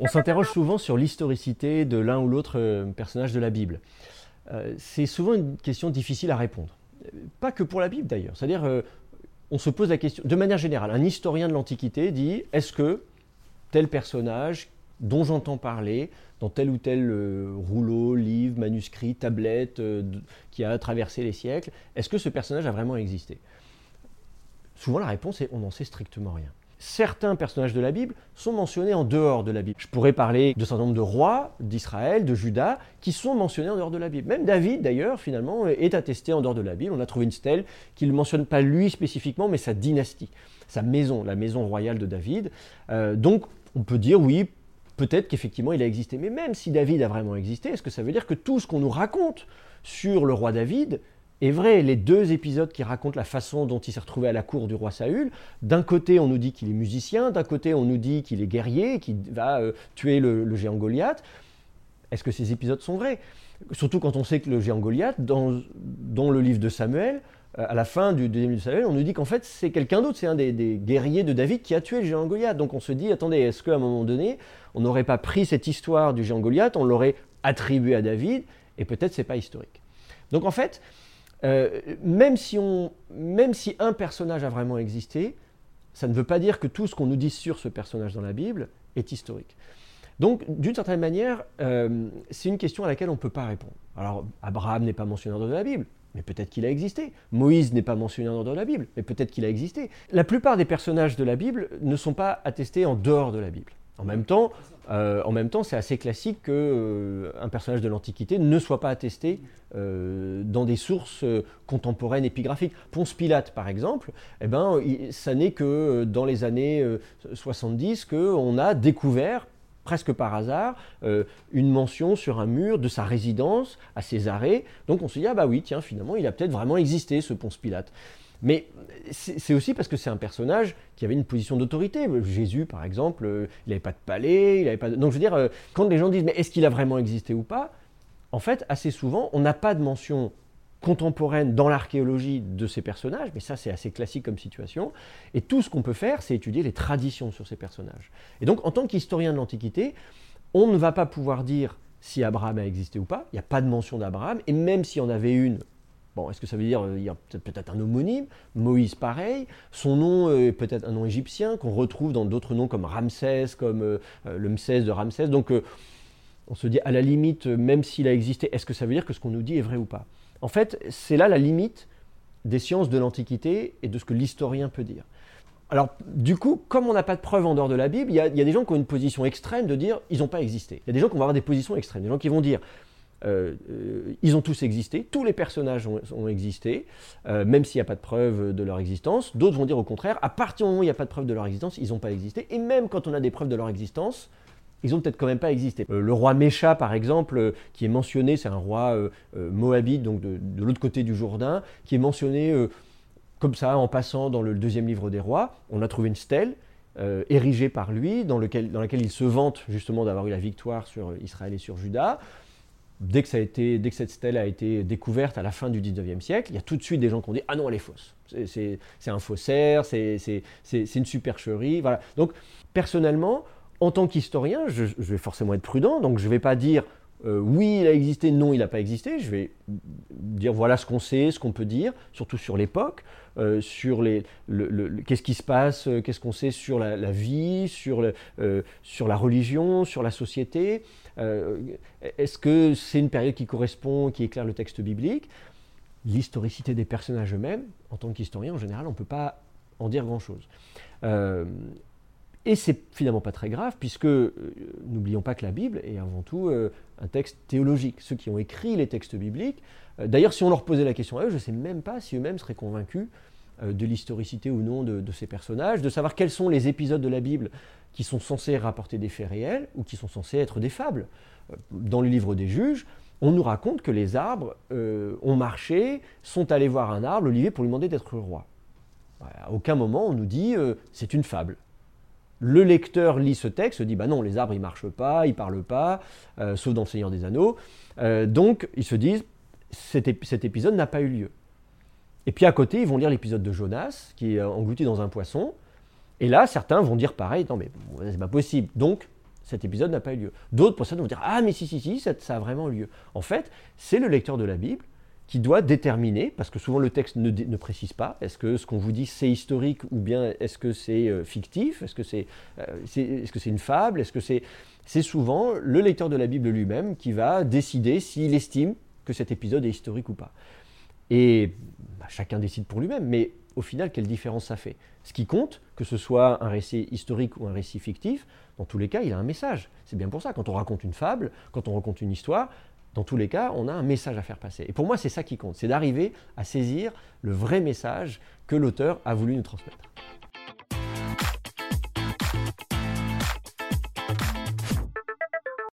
On, s'interroge souvent sur l'historicité de l'un ou l'autre euh, personnage de la Bible. Euh, c'est souvent une question difficile à répondre. Pas que pour la Bible d'ailleurs. C'est-à-dire, euh, on se pose la question, de manière générale, un historien de l'Antiquité dit est-ce que tel personnage dont j'entends parler dans tel ou tel rouleau, livre, manuscrit, tablette qui a traversé les siècles, est-ce que ce personnage a vraiment existé? Souvent la réponse est on n'en sait strictement rien certains personnages de la Bible sont mentionnés en dehors de la Bible. Je pourrais parler de certain nombre de rois d'Israël, de Juda, qui sont mentionnés en dehors de la Bible. Même David, d'ailleurs, finalement, est attesté en dehors de la Bible. On a trouvé une stèle qui ne mentionne pas lui spécifiquement, mais sa dynastie, sa maison, la maison royale de David. Euh, donc, on peut dire, oui, peut-être qu'effectivement il a existé. Mais même si David a vraiment existé, est-ce que ça veut dire que tout ce qu'on nous raconte sur le roi David est vrai, les deux épisodes qui racontent la façon dont il s'est retrouvé à la cour du roi Saül, d'un côté on nous dit qu'il est musicien, d'un côté on nous dit qu'il est guerrier, qu'il va euh, tuer le, géant Goliath. Est-ce que ces épisodes sont vrais? Surtout quand on sait que le géant Goliath, dans, le livre de Samuel, euh, à la fin du deuxième livre de Samuel, on nous dit qu'en fait c'est quelqu'un d'autre, c'est un des, des, guerriers de David qui a tué le géant Goliath. Donc on se dit, attendez, est-ce qu'à un moment donné, on n'aurait pas pris cette histoire du géant Goliath, on l'aurait attribuée à David, et peut-être c'est pas historique? Donc en fait, euh, même, si un personnage a vraiment existé, ça ne veut pas dire que tout ce qu'on nous dit sur ce personnage dans la Bible est historique. Donc, d'une certaine manière, euh, c'est une question à laquelle on ne peut pas répondre. Alors, Abraham n'est pas mentionné dans la Bible, mais peut-être qu'il a existé. Moïse n'est pas mentionné dans la Bible, mais peut-être qu'il a existé. La plupart des personnages de la Bible ne sont pas attestés en dehors de la Bible. En même temps, euh, en même temps, c'est assez classique qu'un euh, personnage de l'Antiquité ne soit pas attesté euh, dans des sources contemporaines épigraphiques. Ponce Pilate, par exemple, eh ben, ça n'est que dans les années 70 qu'on a découvert, presque par hasard, une mention sur un mur de sa résidence à Césarée. Donc on se dit, ah bah oui, tiens, finalement, il a peut-être vraiment existé, ce Ponce Pilate. Mais c'est aussi parce que c'est un personnage qui avait une position d'autorité. Jésus, par exemple, euh, il n'avait pas de palais, il n'avait pas Donc je veux dire, euh, quand les gens disent mais est-ce qu'il a vraiment existé ou pas En fait, assez souvent, on n'a pas de mention contemporaine dans l'archéologie de ces personnages, mais ça c'est assez classique comme situation. Et tout ce qu'on peut faire, c'est étudier les traditions sur ces personnages. Et donc, en tant qu'historien de l'Antiquité, on ne va pas pouvoir dire si Abraham a existé ou pas. Il n'y a pas de mention d'Abraham. Et même s'il y en avait une, Bon, est-ce que ça veut dire qu'il y a peut-être un homonyme Moïse, pareil. Son nom est peut-être un nom égyptien qu'on retrouve dans d'autres noms comme Ramsès, comme euh, le Msès de Ramsès. Donc, euh, on se dit, à la limite, même s'il a existé, est-ce que ça veut dire que ce qu'on nous dit est vrai ou pas? En fait, c'est là la limite des sciences de l'Antiquité et de ce que l'historien peut dire. Alors, du coup, comme on n'a pas de preuves en dehors de la Bible, il y, il y, a, des gens qui ont une position extrême de dire ils n'ont pas existé. Il y a des gens qui vont avoir des positions extrêmes, des gens qui vont dire euh, euh, ils ont tous existé, tous les personnages ont, existé, euh, même s'il n'y a pas de preuve de leur existence. D'autres vont dire au contraire, à partir du moment où il n'y a pas de preuve de leur existence, ils n'ont pas existé. Et même quand on a des preuves de leur existence, ils ont peut-être quand même pas existé. le roi Mécha, par exemple, qui est mentionné, c'est un roi moabite, donc de, l'autre côté du Jourdain, qui est mentionné comme ça en passant dans le deuxième livre des rois. On a trouvé une stèle. érigée par lui, dans, dans laquelle il se vante justement d'avoir eu la victoire sur Israël et sur Juda dès que, ça a été, dès que cette stèle a été découverte à la fin du 19e siècle, il y a tout de suite des gens qui ont dit Ah non, elle est fausse. C'est un faussaire, c'est une supercherie. Voilà. Donc, personnellement, en tant qu'historien, je, vais forcément être prudent, donc je ne vais pas dire euh, oui, il a existé, non, il n'a pas existé. Je vais dire voilà ce qu'on sait, ce qu'on peut dire, surtout sur l'époque, euh, sur qu'est-ce qui se passe, euh, qu'est-ce qu'on sait sur la, vie, sur, sur la religion, sur la société. Est-ce que c'est une période qui correspond, qui éclaire le texte biblique? L'historicité des personnages eux-mêmes, en tant qu'historien, en général, on ne peut pas en dire grand-chose. Et c'est finalement pas très grave, puisque euh, n'oublions pas que la Bible est avant tout euh, un texte théologique. Ceux qui ont écrit les textes bibliques, euh, d'ailleurs, si on leur posait la question à eux, je ne sais même pas si eux-mêmes seraient convaincus de l'historicité ou non de, ces personnages, de savoir quels sont les épisodes de la Bible qui sont censés rapporter des faits réels ou qui sont censés être des fables. Dans le livre des juges, on nous raconte que les arbres ont marché, sont allés voir un arbre, l'olivier, pour lui demander d'être roi. À aucun moment on nous dit c'est une fable. Le lecteur lit ce texte, se dit bah non, les arbres ils marchent pas, ils parlent pas, euh, sauf dans Seigneur des Anneaux. Euh, donc ils se disent cet, épisode n'a pas eu lieu. Et puis à côté, ils vont lire l'épisode de Jonas, qui est englouti dans un poisson. Et là, certains vont dire pareil, non mais c'est pas possible. Donc, cet épisode n'a pas eu lieu. D'autres personnes vont dire Ah, mais si, si, si, ça, ça a vraiment eu lieu. En fait, c'est le lecteur de la Bible qui doit déterminer, parce que souvent le texte ne, précise pas, est-ce que ce qu'on vous dit c'est historique ou bien est-ce que c'est euh, fictif, est-ce que c'est euh, est, une fable, est-ce que c'est... C'est souvent le lecteur de la Bible lui-même qui va décider s'il estime que cet épisode est historique ou pas. Et bah, chacun décide pour lui-même, mais au final, quelle différence ça fait? Ce qui compte, que ce soit un récit historique ou un récit fictif, dans tous les cas, il a un message. C'est bien pour ça, quand on raconte une fable, quand on raconte une histoire, dans tous les cas, on a un message à faire passer. Et pour moi, c'est ça qui compte, c'est d'arriver à saisir le vrai message que l'auteur a voulu nous transmettre.